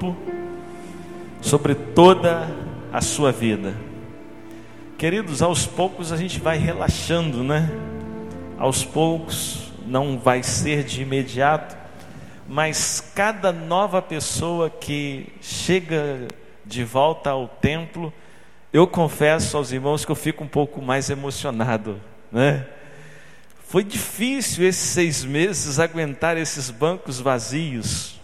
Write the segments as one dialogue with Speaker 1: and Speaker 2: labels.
Speaker 1: grupo, sobre toda a sua vida. Queridos, aos poucos a gente vai relaxando, né? Aos poucos, não vai ser de imediato, mas cada nova pessoa que chega de volta ao templo, eu confesso aos irmãos que eu fico um pouco mais emocionado, né? Foi difícil esses seis meses aguentar esses bancos vazios.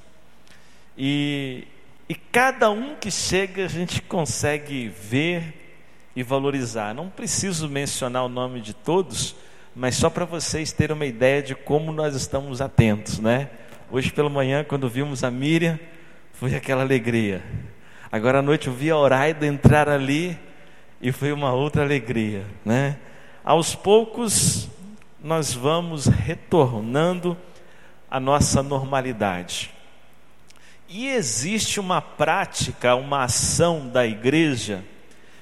Speaker 1: E, e cada um que chega a gente consegue ver e valorizar. Não preciso mencionar o nome de todos, mas só para vocês terem uma ideia de como nós estamos atentos, né? Hoje pela manhã, quando vimos a Miriam, foi aquela alegria. Agora à noite eu vi a Oraida entrar ali e foi uma outra alegria, né? Aos poucos nós vamos retornando à nossa normalidade. E existe uma prática, uma ação da igreja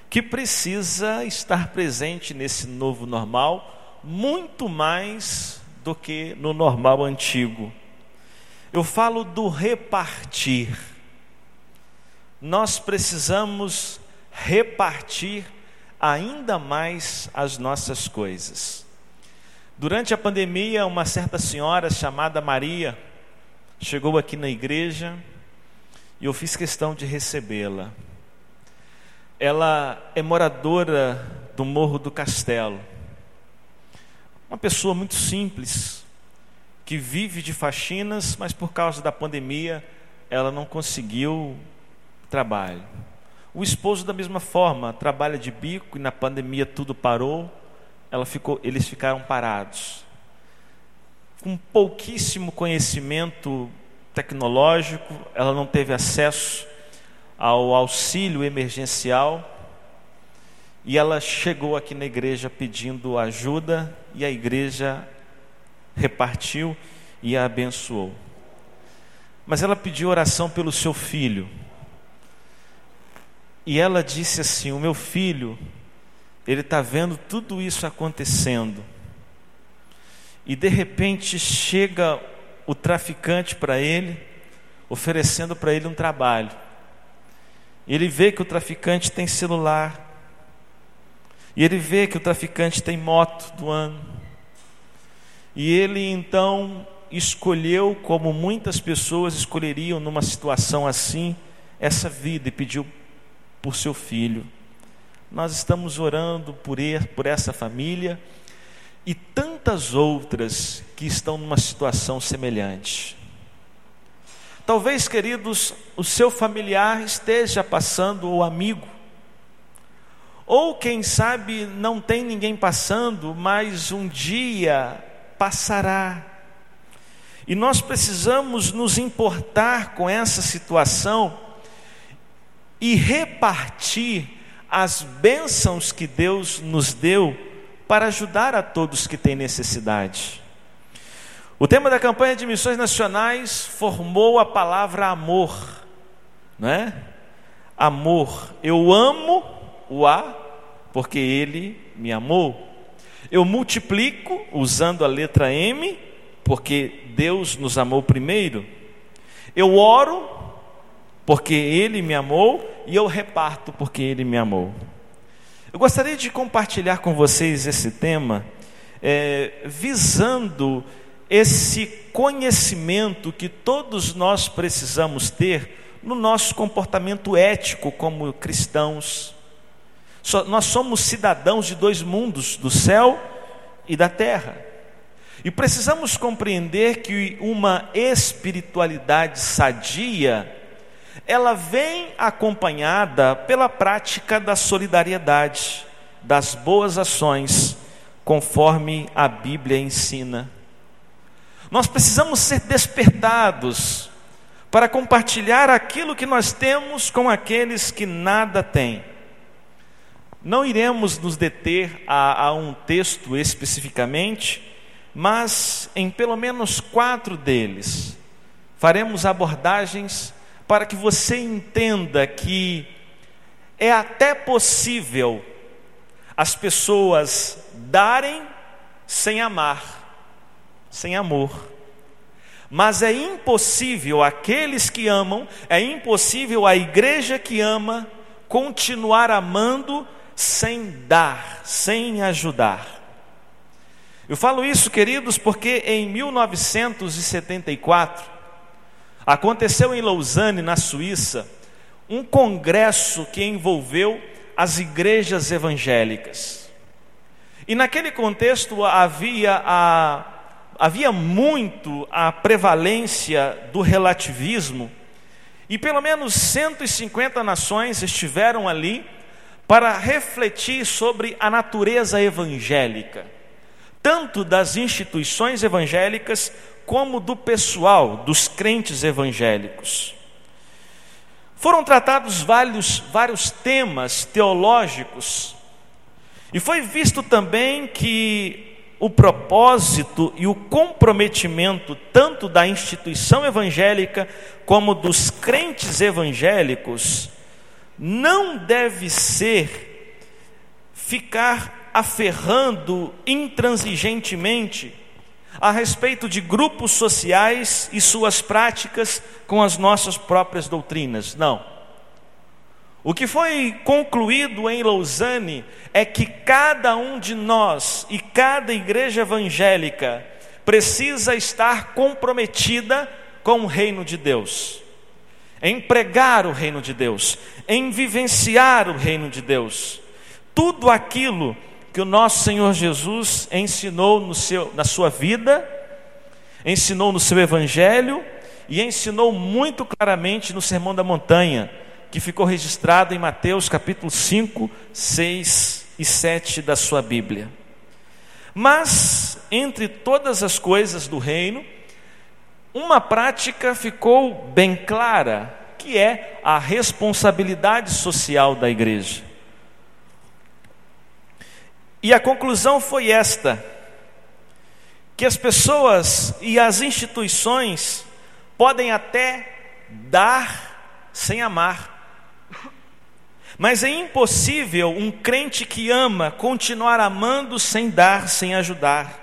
Speaker 1: que precisa estar presente nesse novo normal, muito mais do que no normal antigo. Eu falo do repartir. Nós precisamos repartir ainda mais as nossas coisas. Durante a pandemia, uma certa senhora chamada Maria chegou aqui na igreja e eu fiz questão de recebê-la. Ela é moradora do Morro do Castelo. Uma pessoa muito simples, que vive de faxinas, mas por causa da pandemia ela não conseguiu trabalho. O esposo da mesma forma, trabalha de bico e na pandemia tudo parou, ela ficou, eles ficaram parados. Com pouquíssimo conhecimento tecnológico, ela não teve acesso ao auxílio emergencial e ela chegou aqui na igreja pedindo ajuda e a igreja repartiu e a abençoou. Mas ela pediu oração pelo seu filho. E ela disse assim: O meu filho, ele está vendo tudo isso acontecendo. E de repente chega o traficante para ele, oferecendo para ele um trabalho. Ele vê que o traficante tem celular. E ele vê que o traficante tem moto do ano. E ele então escolheu, como muitas pessoas escolheriam numa situação assim, essa vida e pediu por seu filho. Nós estamos orando por, ele, por essa família e tantas outras que estão numa situação semelhante. Talvez, queridos, o seu familiar esteja passando, ou amigo, ou quem sabe não tem ninguém passando, mas um dia passará. E nós precisamos nos importar com essa situação e repartir as bênçãos que Deus nos deu para ajudar a todos que têm necessidade. O tema da campanha de missões nacionais formou a palavra amor, não é? Amor. Eu amo o A porque ele me amou. Eu multiplico usando a letra M porque Deus nos amou primeiro. Eu oro porque ele me amou e eu reparto porque ele me amou. Eu gostaria de compartilhar com vocês esse tema, é, visando esse conhecimento que todos nós precisamos ter no nosso comportamento ético como cristãos. nós somos cidadãos de dois mundos, do céu e da terra. E precisamos compreender que uma espiritualidade sadia ela vem acompanhada pela prática da solidariedade, das boas ações, conforme a Bíblia ensina. Nós precisamos ser despertados para compartilhar aquilo que nós temos com aqueles que nada têm. Não iremos nos deter a, a um texto especificamente, mas em pelo menos quatro deles faremos abordagens para que você entenda que é até possível as pessoas darem sem amar, sem amor. Mas é impossível aqueles que amam, é impossível a igreja que ama continuar amando sem dar, sem ajudar. Eu falo isso, queridos, porque em 1974 aconteceu em Lausanne, na Suíça, um congresso que envolveu as igrejas evangélicas. E naquele contexto havia, a, havia muito a prevalência do relativismo, e pelo menos 150 nações estiveram ali para refletir sobre a natureza evangélica, tanto das instituições evangélicas como do pessoal, dos crentes evangélicos. Foram tratados vários, vários temas teológicos, e foi visto também que o propósito e o comprometimento tanto da instituição evangélica como dos crentes evangélicos não deve ser ficar aferrando intransigentemente a respeito de grupos sociais e suas práticas com as nossas próprias doutrinas. Não. O que foi concluído em Lausanne é que cada um de nós e cada igreja evangélica precisa estar comprometida com o reino de Deus, em pregar o reino de Deus, em vivenciar o reino de Deus. Tudo aquilo que o nosso Senhor Jesus ensinou no seu, na sua vida, ensinou no seu evangelho e ensinou muito claramente no Sermão da Montanha, que ficou registrado em Mateus capítulo 5, 6 e 7 da sua Bíblia. Mas, entre todas as coisas do reino, uma prática ficou bem clara, que é a responsabilidade social da igreja. E a conclusão foi esta: que as pessoas e as instituições podem até dar sem amar, mas é impossível um crente que ama continuar amando sem dar, sem ajudar.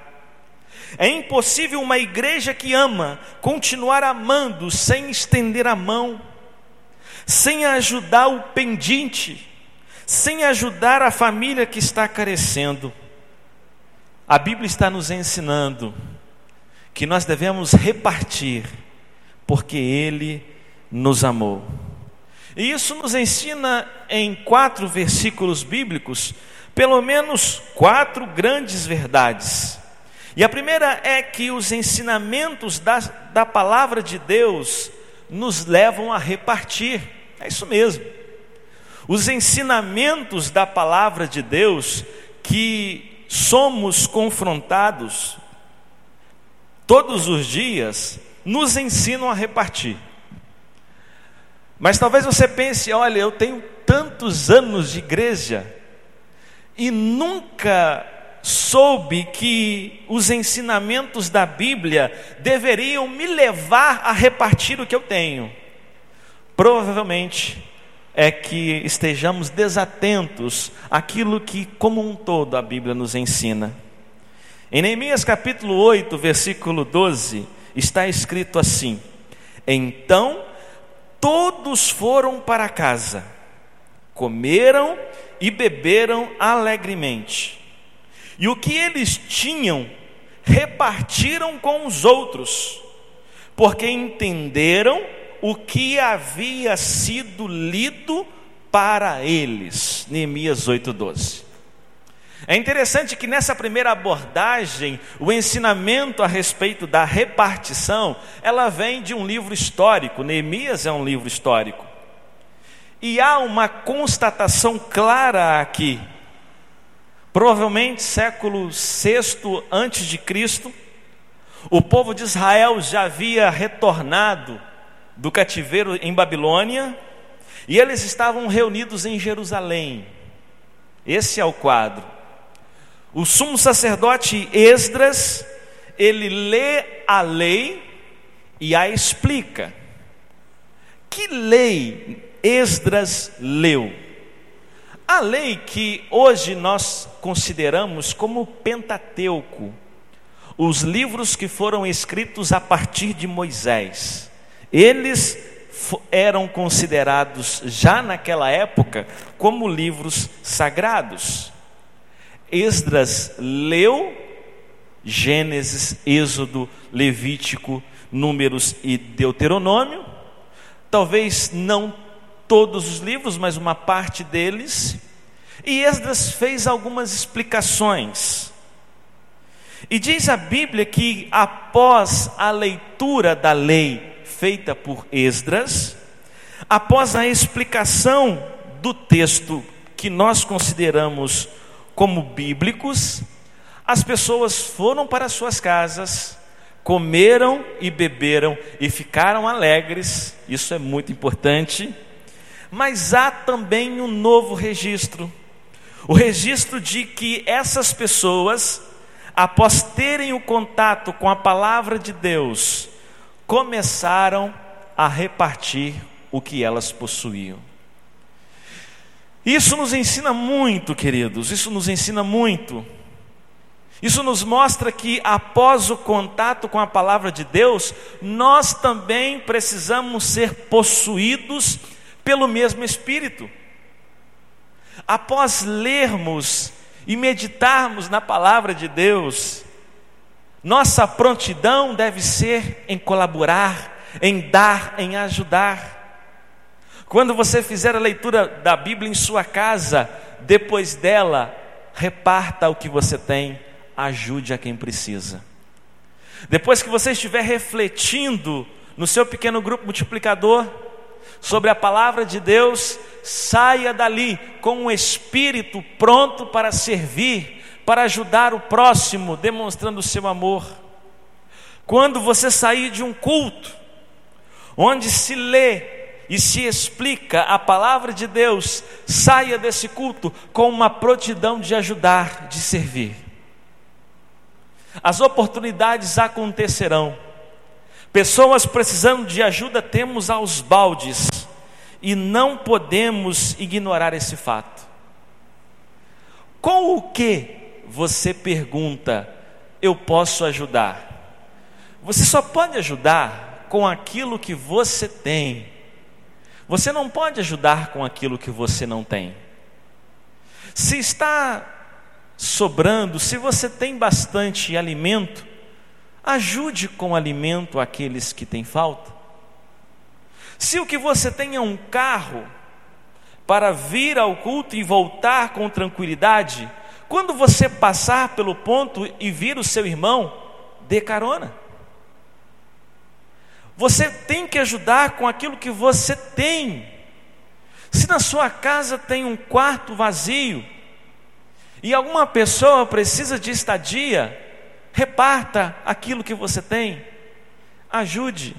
Speaker 1: É impossível uma igreja que ama continuar amando sem estender a mão, sem ajudar o pendente sem ajudar a família que está carecendo. A Bíblia está nos ensinando que nós devemos repartir, porque Ele nos amou. E isso nos ensina em quatro versículos bíblicos, pelo menos quatro grandes verdades. E a primeira é que os ensinamentos da, da palavra de Deus nos levam a repartir. É isso mesmo os ensinamentos da palavra de Deus que somos confrontados todos os dias nos ensinam a repartir. Mas talvez você pense: olha, eu tenho tantos anos de igreja e nunca soube que os ensinamentos da Bíblia deveriam me levar a repartir o que eu tenho. Provavelmente é que estejamos desatentos àquilo que, como um todo, a Bíblia nos ensina. Em Neemias capítulo 8, versículo 12, está escrito assim: Então todos foram para casa, comeram e beberam alegremente, e o que eles tinham repartiram com os outros, porque entenderam o que havia sido lido para eles. Neemias 8:12. É interessante que nessa primeira abordagem, o ensinamento a respeito da repartição, ela vem de um livro histórico. Neemias é um livro histórico. E há uma constatação clara aqui. Provavelmente século VI antes de Cristo, o povo de Israel já havia retornado do cativeiro em Babilônia, e eles estavam reunidos em Jerusalém. Esse é o quadro. O sumo sacerdote Esdras, ele lê a lei e a explica. Que lei Esdras leu? A lei que hoje nós consideramos como Pentateuco, os livros que foram escritos a partir de Moisés. Eles eram considerados já naquela época como livros sagrados. Esdras leu Gênesis, Êxodo, Levítico, Números e Deuteronômio. Talvez não todos os livros, mas uma parte deles. E Esdras fez algumas explicações. E diz a Bíblia que após a leitura da lei feita por Esdras, após a explicação do texto que nós consideramos como bíblicos, as pessoas foram para suas casas, comeram e beberam e ficaram alegres, isso é muito importante. Mas há também um novo registro, o registro de que essas pessoas, após terem o contato com a palavra de Deus, começaram a repartir o que elas possuíam. Isso nos ensina muito, queridos, isso nos ensina muito. Isso nos mostra que após o contato com a palavra de Deus, nós também precisamos ser possuídos pelo mesmo Espírito. Após lermos e meditarmos na palavra de Deus, nossa prontidão deve ser em colaborar, em dar, em ajudar. Quando você fizer a leitura da Bíblia em sua casa, depois dela, reparta o que você tem ajude a quem precisa. Depois que você estiver refletindo no seu pequeno grupo multiplicador sobre a palavra de Deus, saia dali com um espírito pronto para servir, para ajudar o próximo, demonstrando o seu amor. Quando você sair de um culto, onde se lê e se explica a palavra de Deus, saia desse culto com uma prontidão de ajudar, de servir. As oportunidades acontecerão. Pessoas precisando de ajuda temos aos baldes e não podemos ignorar esse fato. Com o que você pergunta, eu posso ajudar? Você só pode ajudar com aquilo que você tem. Você não pode ajudar com aquilo que você não tem. Se está sobrando, se você tem bastante alimento, ajude com alimento aqueles que têm falta. Se o que você tem é um carro para vir ao culto e voltar com tranquilidade, quando você passar pelo ponto e vir o seu irmão, dê carona. Você tem que ajudar com aquilo que você tem. Se na sua casa tem um quarto vazio, e alguma pessoa precisa de estadia, reparta aquilo que você tem, ajude.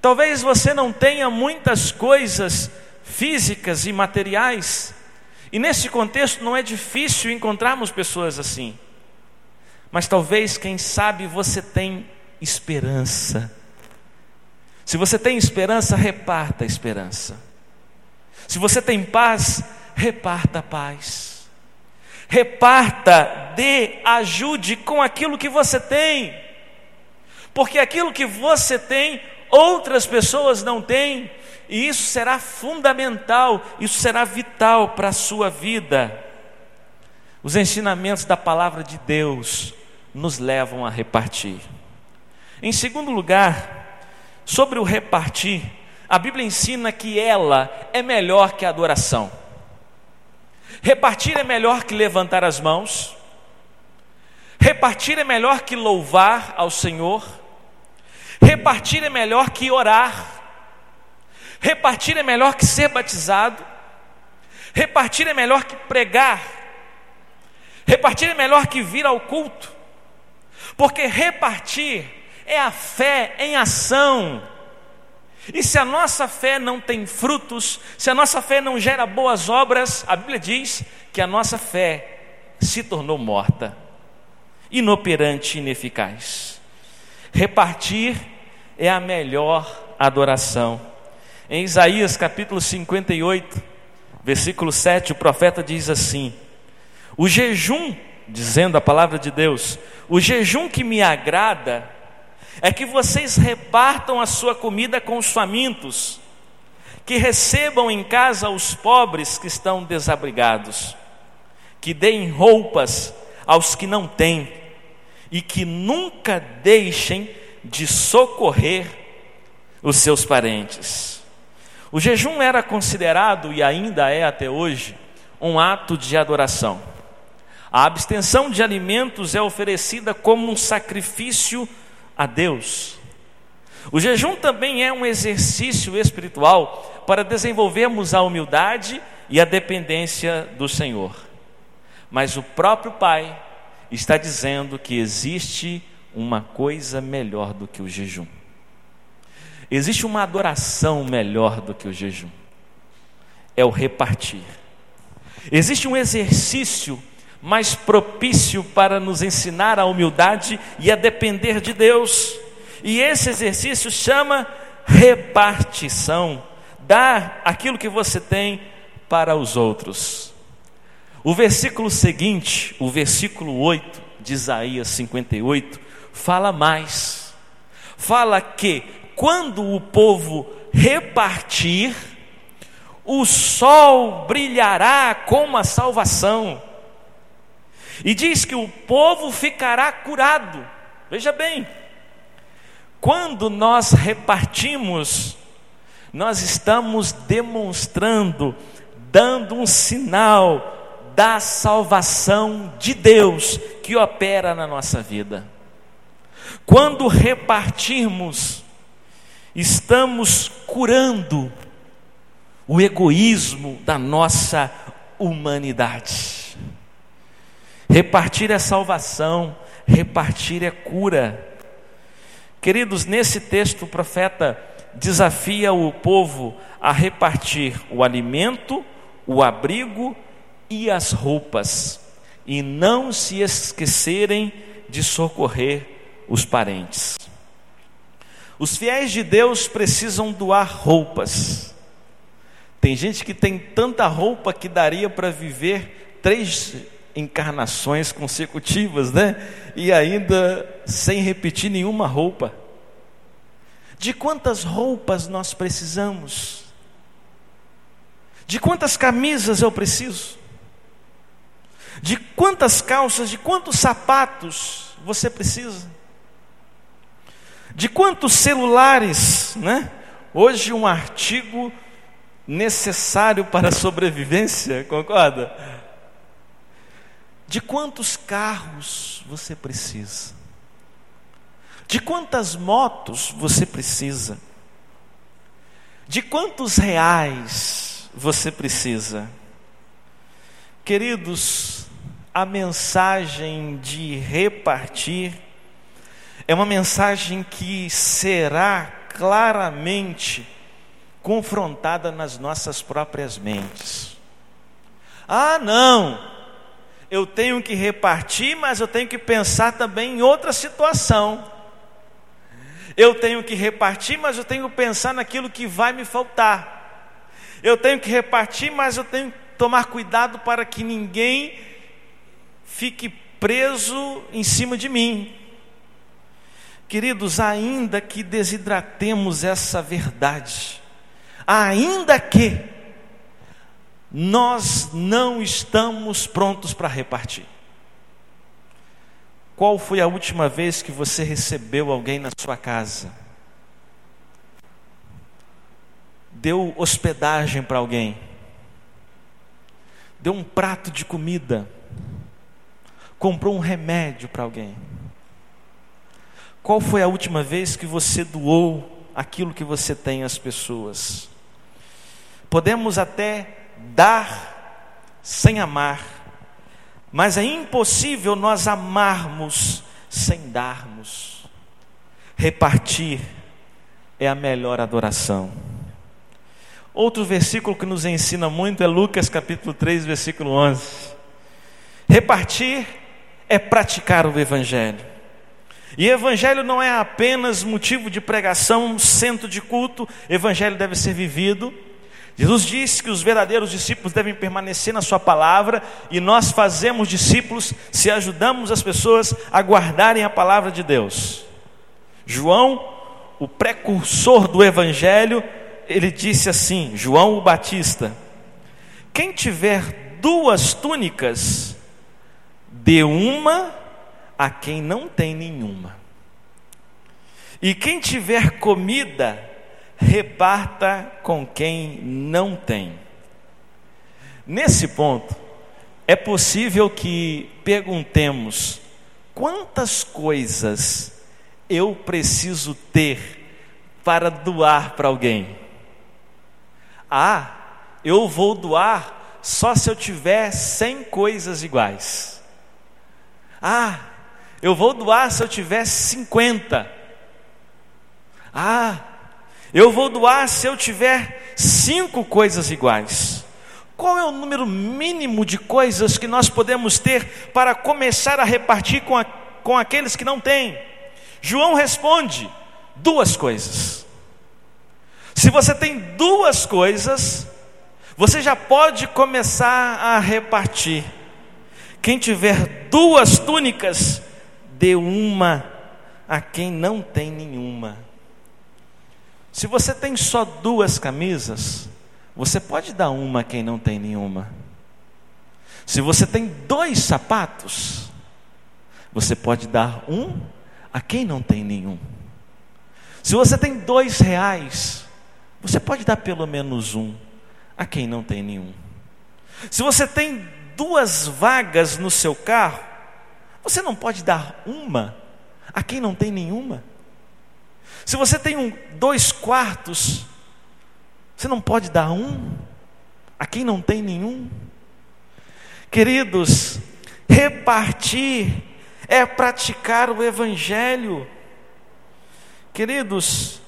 Speaker 1: Talvez você não tenha muitas coisas físicas e materiais, e nesse contexto não é difícil encontrarmos pessoas assim. Mas talvez, quem sabe, você tem esperança. Se você tem esperança, reparta a esperança. Se você tem paz, reparta a paz reparta, dê, ajude com aquilo que você tem, porque aquilo que você tem, outras pessoas não têm, e isso será fundamental, isso será vital para a sua vida. Os ensinamentos da palavra de Deus nos levam a repartir. Em segundo lugar, sobre o repartir, a Bíblia ensina que ela é melhor que a adoração. Repartir é melhor que levantar as mãos. Repartir é melhor que louvar ao Senhor. Repartir é melhor que orar. Repartir é melhor que ser batizado. Repartir é melhor que pregar. Repartir é melhor que vir ao culto. Porque repartir é a fé em ação. E se a nossa fé não tem frutos, se a nossa fé não gera boas obras, a Bíblia diz que a nossa fé se tornou morta, inoperante ineficaz. Repartir é a melhor adoração. Em Isaías capítulo 58, versículo 7, o profeta diz assim: O jejum dizendo a palavra de Deus: O jejum que me agrada é que vocês repartam a sua comida com os famintos, que recebam em casa os pobres que estão desabrigados, que deem roupas aos que não têm e que nunca deixem de socorrer os seus parentes. O jejum era considerado e ainda é até hoje um ato de adoração. A abstenção de alimentos é oferecida como um sacrifício a Deus. O jejum também é um exercício espiritual para desenvolvermos a humildade e a dependência do Senhor. Mas o próprio Pai está dizendo que existe uma coisa melhor do que o jejum. Existe uma adoração melhor do que o jejum. É o repartir. Existe um exercício mais propício para nos ensinar a humildade e a depender de Deus. E esse exercício chama repartição. Dar aquilo que você tem para os outros. O versículo seguinte, o versículo 8 de Isaías 58, fala mais. Fala que quando o povo repartir, o sol brilhará como a salvação. E diz que o povo ficará curado. Veja bem, quando nós repartimos, nós estamos demonstrando, dando um sinal da salvação de Deus que opera na nossa vida. Quando repartirmos, estamos curando o egoísmo da nossa humanidade. Repartir é salvação, repartir é cura. Queridos, nesse texto o profeta desafia o povo a repartir o alimento, o abrigo e as roupas, e não se esquecerem de socorrer os parentes. Os fiéis de Deus precisam doar roupas. Tem gente que tem tanta roupa que daria para viver três encarnações consecutivas, né? E ainda sem repetir nenhuma roupa. De quantas roupas nós precisamos? De quantas camisas eu preciso? De quantas calças, de quantos sapatos você precisa? De quantos celulares, né? Hoje um artigo necessário para a sobrevivência, concorda? De quantos carros você precisa? De quantas motos você precisa? De quantos reais você precisa? Queridos, a mensagem de repartir é uma mensagem que será claramente confrontada nas nossas próprias mentes. Ah, não, eu tenho que repartir, mas eu tenho que pensar também em outra situação. Eu tenho que repartir, mas eu tenho que pensar naquilo que vai me faltar. Eu tenho que repartir, mas eu tenho que tomar cuidado para que ninguém fique preso em cima de mim. Queridos, ainda que desidratemos essa verdade, ainda que nós não estamos prontos para repartir. Qual foi a última vez que você recebeu alguém na sua casa? Deu hospedagem para alguém? Deu um prato de comida? Comprou um remédio para alguém? Qual foi a última vez que você doou aquilo que você tem às pessoas? Podemos até dar sem amar, mas é impossível nós amarmos sem darmos. Repartir é a melhor adoração. Outro versículo que nos ensina muito é Lucas capítulo 3, versículo 11. Repartir é praticar o evangelho. E evangelho não é apenas motivo de pregação, centro de culto, evangelho deve ser vivido Jesus disse que os verdadeiros discípulos devem permanecer na Sua palavra e nós fazemos discípulos se ajudamos as pessoas a guardarem a palavra de Deus. João, o precursor do Evangelho, ele disse assim: João o Batista, quem tiver duas túnicas, dê uma a quem não tem nenhuma. E quem tiver comida, reparta com quem não tem. Nesse ponto, é possível que perguntemos: quantas coisas eu preciso ter para doar para alguém? Ah, eu vou doar só se eu tiver 100 coisas iguais. Ah, eu vou doar se eu tiver 50. Ah, eu vou doar se eu tiver cinco coisas iguais. Qual é o número mínimo de coisas que nós podemos ter para começar a repartir com, a, com aqueles que não têm? João responde: duas coisas. Se você tem duas coisas, você já pode começar a repartir. Quem tiver duas túnicas, dê uma a quem não tem nenhuma. Se você tem só duas camisas, você pode dar uma a quem não tem nenhuma. Se você tem dois sapatos, você pode dar um a quem não tem nenhum. Se você tem dois reais, você pode dar pelo menos um a quem não tem nenhum. Se você tem duas vagas no seu carro, você não pode dar uma a quem não tem nenhuma. Se você tem um, dois quartos, você não pode dar um a quem não tem nenhum. Queridos, repartir é praticar o Evangelho. Queridos,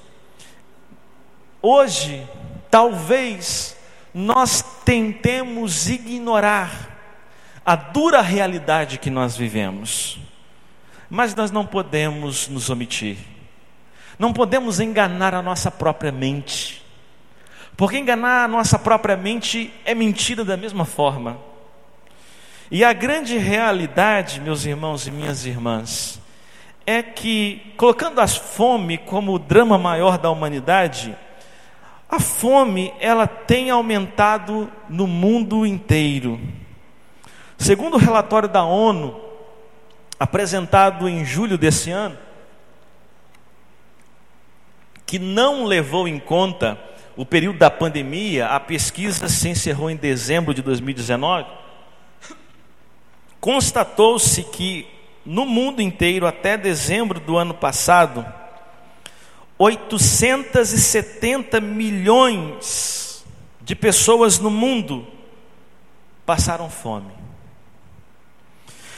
Speaker 1: hoje, talvez, nós tentemos ignorar a dura realidade que nós vivemos, mas nós não podemos nos omitir. Não podemos enganar a nossa própria mente, porque enganar a nossa própria mente é mentira da mesma forma. E a grande realidade, meus irmãos e minhas irmãs, é que, colocando a fome como o drama maior da humanidade, a fome ela tem aumentado no mundo inteiro. Segundo o relatório da ONU, apresentado em julho desse ano, que não levou em conta o período da pandemia, a pesquisa se encerrou em dezembro de 2019. Constatou-se que no mundo inteiro, até dezembro do ano passado, 870 milhões de pessoas no mundo passaram fome.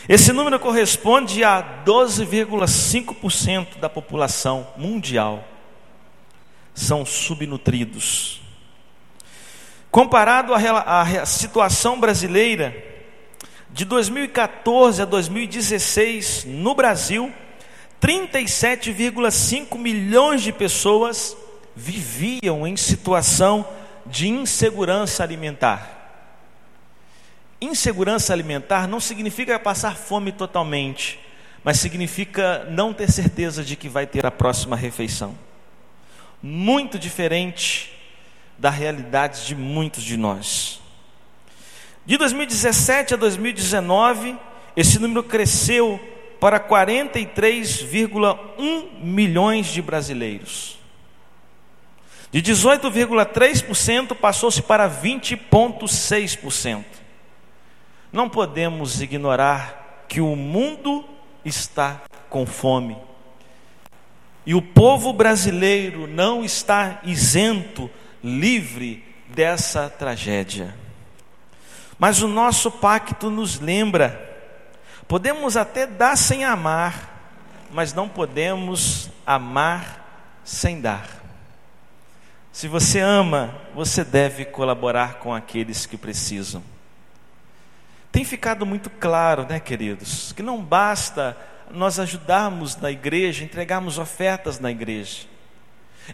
Speaker 1: Esse número corresponde a 12,5% da população mundial são subnutridos. Comparado à situação brasileira, de 2014 a 2016, no Brasil, 37,5 milhões de pessoas viviam em situação de insegurança alimentar. Insegurança alimentar não significa passar fome totalmente, mas significa não ter certeza de que vai ter a próxima refeição muito diferente da realidade de muitos de nós. De 2017 a 2019, esse número cresceu para 43,1 milhões de brasileiros. De 18,3% passou-se para 20,6%. Não podemos ignorar que o mundo está com fome. E o povo brasileiro não está isento, livre dessa tragédia. Mas o nosso pacto nos lembra: podemos até dar sem amar, mas não podemos amar sem dar. Se você ama, você deve colaborar com aqueles que precisam. Tem ficado muito claro, né, queridos, que não basta nós ajudarmos na igreja, entregarmos ofertas na igreja.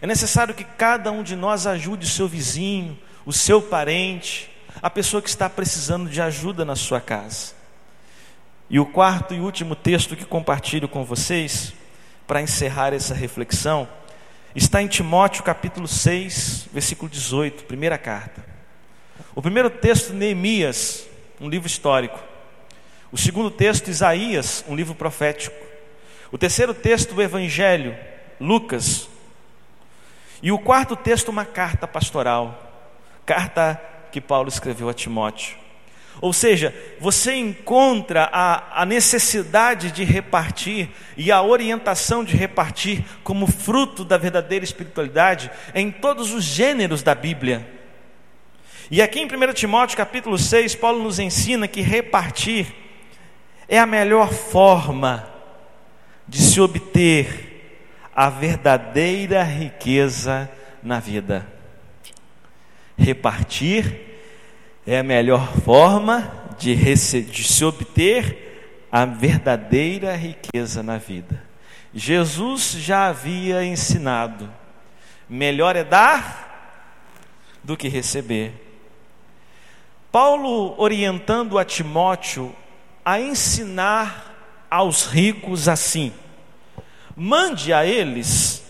Speaker 1: É necessário que cada um de nós ajude o seu vizinho, o seu parente, a pessoa que está precisando de ajuda na sua casa. E o quarto e último texto que compartilho com vocês, para encerrar essa reflexão, está em Timóteo capítulo 6, versículo 18, primeira carta. O primeiro texto, Neemias, um livro histórico. O segundo texto, Isaías, um livro profético. O terceiro texto, o Evangelho, Lucas. E o quarto texto, uma carta pastoral, carta que Paulo escreveu a Timóteo. Ou seja, você encontra a, a, necessidade de repartir e a orientação de repartir como fruto da verdadeira espiritualidade em todos os gêneros da Bíblia. E aqui em 1 Timóteo capítulo 6, Paulo nos ensina que repartir é a melhor forma de se obter a verdadeira riqueza na vida. Repartir é a melhor forma de, de se obter a verdadeira riqueza na vida. Jesus já havia ensinado: melhor é dar do que receber. Paulo orientando a Timóteo a ensinar aos ricos assim: mande a eles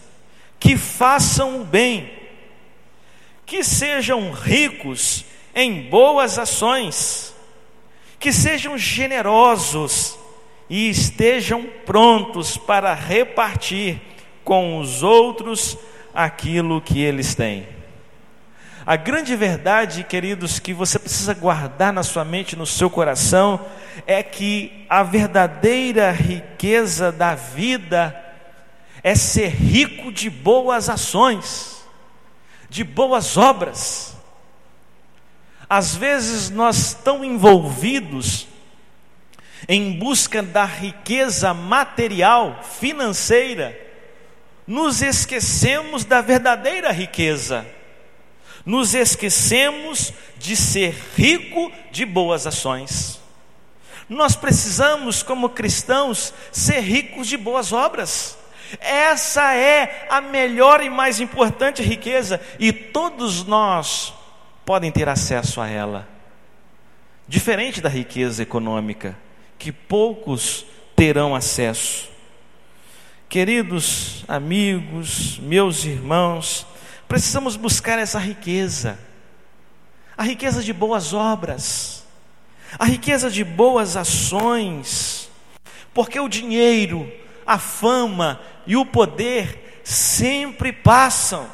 Speaker 1: que façam o bem, que sejam ricos em boas ações, que sejam generosos e estejam prontos para repartir com os outros aquilo que eles têm. A grande verdade, queridos, que você precisa guardar na sua mente, no seu coração, é que a verdadeira riqueza da vida é ser rico de boas ações, de boas obras. Às vezes nós tão envolvidos em busca da riqueza material, financeira, nos esquecemos da verdadeira riqueza. Nos esquecemos de ser rico de boas ações. Nós precisamos, como cristãos, ser ricos de boas obras. Essa é a melhor e mais importante riqueza, e todos nós podem ter acesso a ela. Diferente da riqueza econômica, que poucos terão acesso. Queridos amigos, meus irmãos, precisamos buscar essa riqueza, a riqueza de boas obras, a riqueza de boas ações, porque o dinheiro, a fama e o poder sempre passam.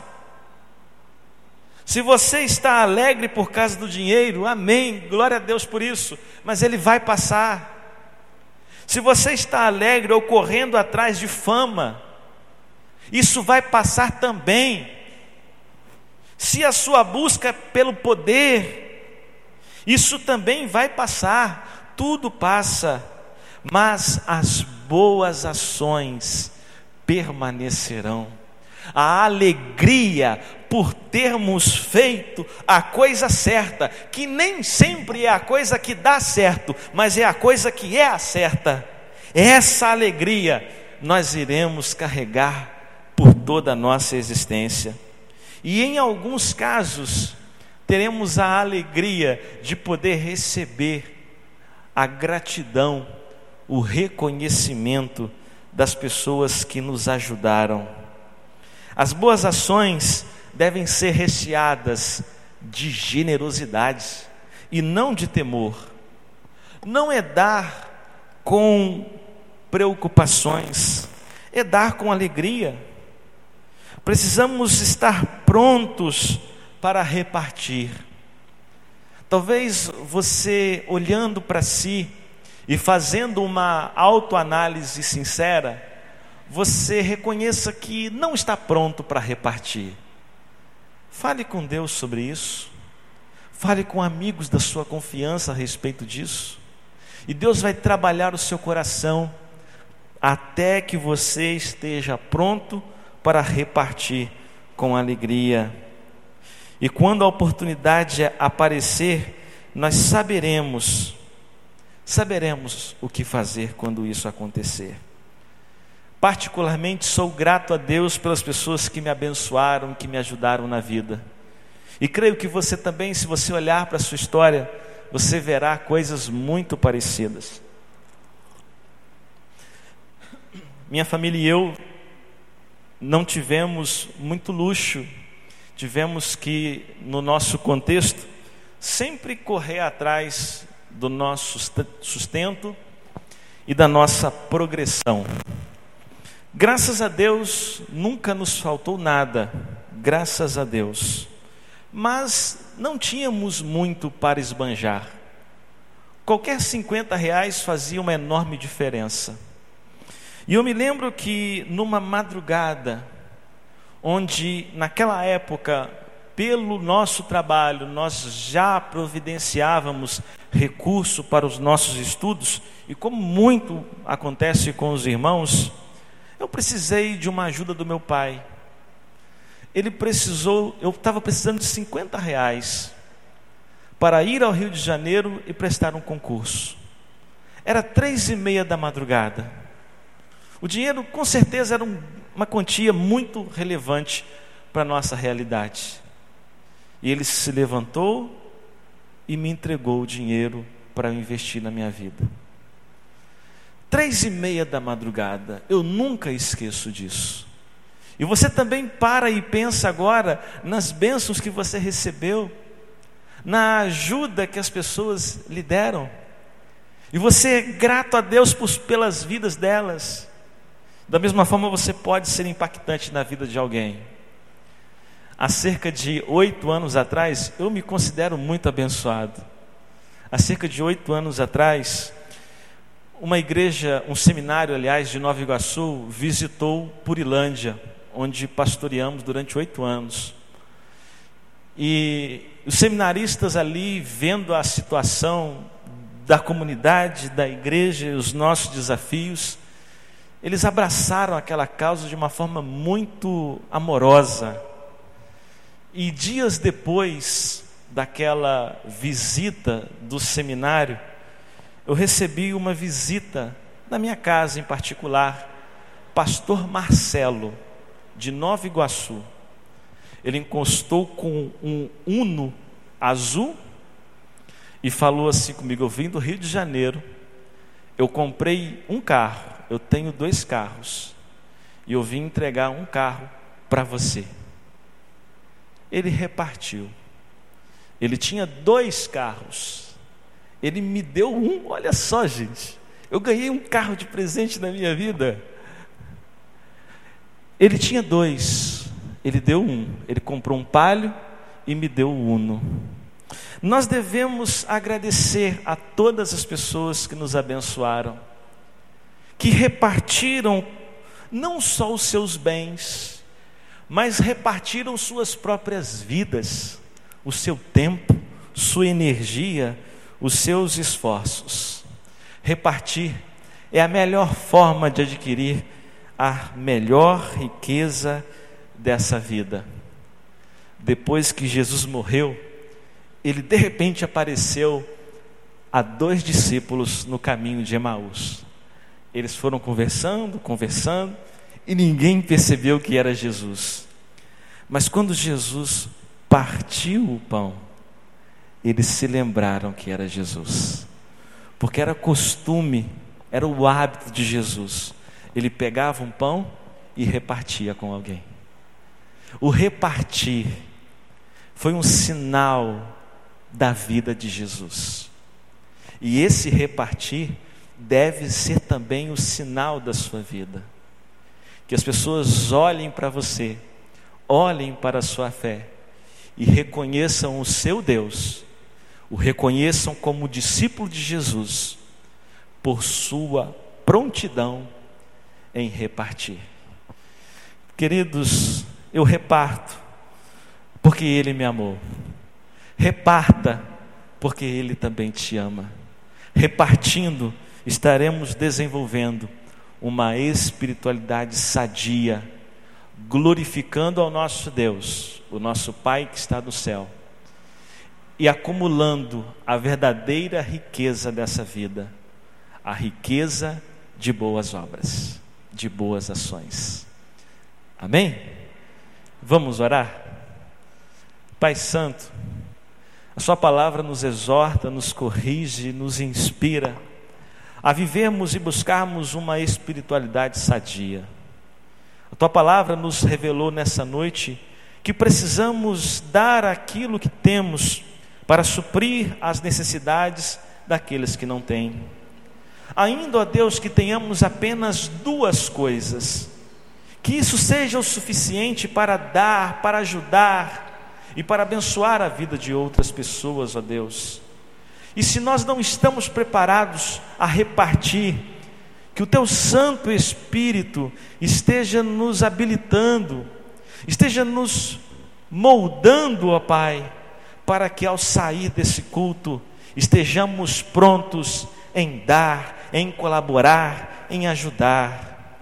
Speaker 1: Se você está alegre por causa do dinheiro, amém, glória a Deus por isso, mas ele vai passar. Se você está alegre ou correndo atrás de fama, isso vai passar também. Se a sua busca é pelo poder, isso também vai passar, tudo passa, mas as boas ações permanecerão a alegria por termos feito a coisa certa, que nem sempre é a coisa que dá certo, mas é a coisa que é a certa. Essa alegria nós iremos carregar por toda a nossa existência. E em alguns casos, teremos a alegria de poder receber a gratidão, o reconhecimento das pessoas que nos ajudaram. As boas ações devem ser recheadas de generosidade e não de temor. Não é dar com preocupações, é dar com alegria. Precisamos estar prontos para repartir. Talvez você olhando para si e fazendo uma autoanálise sincera, você reconheça que não está pronto para repartir. Fale com Deus sobre isso. Fale com amigos da sua confiança a respeito disso. E Deus vai trabalhar o seu coração até que você esteja pronto para repartir com alegria. E quando a oportunidade aparecer, nós saberemos, saberemos o que fazer quando isso acontecer. Particularmente sou grato a Deus pelas pessoas que me abençoaram, que me ajudaram na vida. E creio que você também, se você olhar para a sua história, você verá coisas muito parecidas. Minha família e eu não tivemos muito luxo, tivemos que, no nosso contexto, sempre correr atrás do nosso sustento e da nossa progressão. Graças a Deus, nunca nos faltou nada, graças a Deus. Mas não tínhamos muito para esbanjar. Qualquer 50 reais fazia uma enorme diferença. E eu me lembro que numa madrugada, onde naquela época, pelo nosso trabalho, nós já providenciávamos recurso para os nossos estudos, e como muito acontece com os irmãos, eu precisei de uma ajuda do meu pai. Ele precisou, eu estava precisando de 50 reais para ir ao Rio de Janeiro e prestar um concurso. Era três e meia da madrugada. O dinheiro, com certeza, era um, uma quantia muito relevante para a nossa realidade. E ele se levantou e me entregou o dinheiro para investir na minha vida. Três e meia da madrugada, eu nunca esqueço disso. E você também para e pensa agora nas bênçãos que você recebeu, na ajuda que as pessoas lhe deram. E você é grato a Deus por, pelas vidas delas. Da mesma forma, você pode ser impactante na vida de alguém. Há cerca de oito anos atrás, eu me considero muito abençoado. Há cerca de oito anos atrás, uma igreja, um seminário, aliás, de Nova Iguaçu, visitou Purilândia, onde pastoreamos durante oito anos. E os seminaristas ali, vendo a situação da comunidade, da igreja, os nossos desafios, eles abraçaram aquela causa de uma forma muito amorosa. E dias depois daquela visita do seminário, eu recebi uma visita na minha casa em particular, pastor Marcelo, de Nova Iguaçu. Ele encostou com um Uno azul e falou assim comigo: Eu vim do Rio de Janeiro, eu comprei um carro eu tenho dois carros e eu vim entregar um carro para você. Ele repartiu. Ele tinha dois carros. Ele me deu um, olha só, gente. Eu ganhei um carro de presente na minha vida. Ele tinha dois, ele deu um. Ele comprou um palio e me deu o uno. Nós devemos agradecer a todas as pessoas que nos abençoaram que repartiram não só os seus bens, mas repartiram suas próprias vidas, o seu tempo, sua energia, os seus esforços. Repartir é a melhor forma de adquirir a melhor riqueza dessa vida. Depois que Jesus morreu, ele de repente apareceu a dois discípulos no caminho de Emaús. Eles foram conversando, conversando, e ninguém percebeu que era Jesus. Mas quando Jesus partiu o pão, eles se lembraram que era Jesus. Porque era costume, era o hábito de Jesus. Ele pegava um pão e repartia com alguém. O repartir foi um sinal da vida de Jesus. E esse repartir deve ser também o sinal da sua vida. Que as pessoas olhem para você, olhem para a sua fé e reconheçam o seu Deus, o reconheçam como discípulo de Jesus, por sua prontidão em repartir. Queridos, eu reparto porque Ele me amou. Reparta porque Ele também te ama. Repartindo estaremos desenvolvendo uma espiritualidade sadia, glorificando ao nosso Deus, o nosso Pai que está no céu, e acumulando a verdadeira riqueza dessa vida, a riqueza de boas obras, de boas ações. Amém? Vamos orar? Pai Santo, a Sua palavra nos exorta, nos corrige, nos inspira a vivermos e buscarmos uma espiritualidade sadia. A Tua palavra nos revelou nessa noite que precisamos dar aquilo que temos para suprir as necessidades daqueles que não têm. Ainda, ó Deus, que tenhamos apenas duas coisas, que isso seja o suficiente para dar, para ajudar e para abençoar a vida de outras pessoas, ó Deus. E se nós não estamos preparados a repartir, que o Teu Santo Espírito esteja nos habilitando, esteja nos moldando, ó Pai, para que ao sair desse culto estejamos prontos em dar, em colaborar, em ajudar.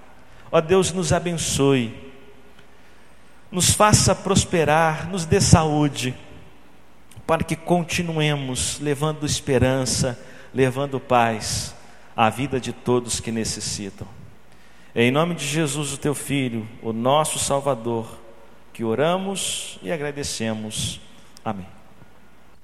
Speaker 1: Ó Deus, nos abençoe, nos faça prosperar, nos dê saúde, para que continuemos levando esperança, levando paz à vida de todos que necessitam. Em nome de Jesus, o teu Filho, o nosso Salvador, que oramos e agradecemos. Amém.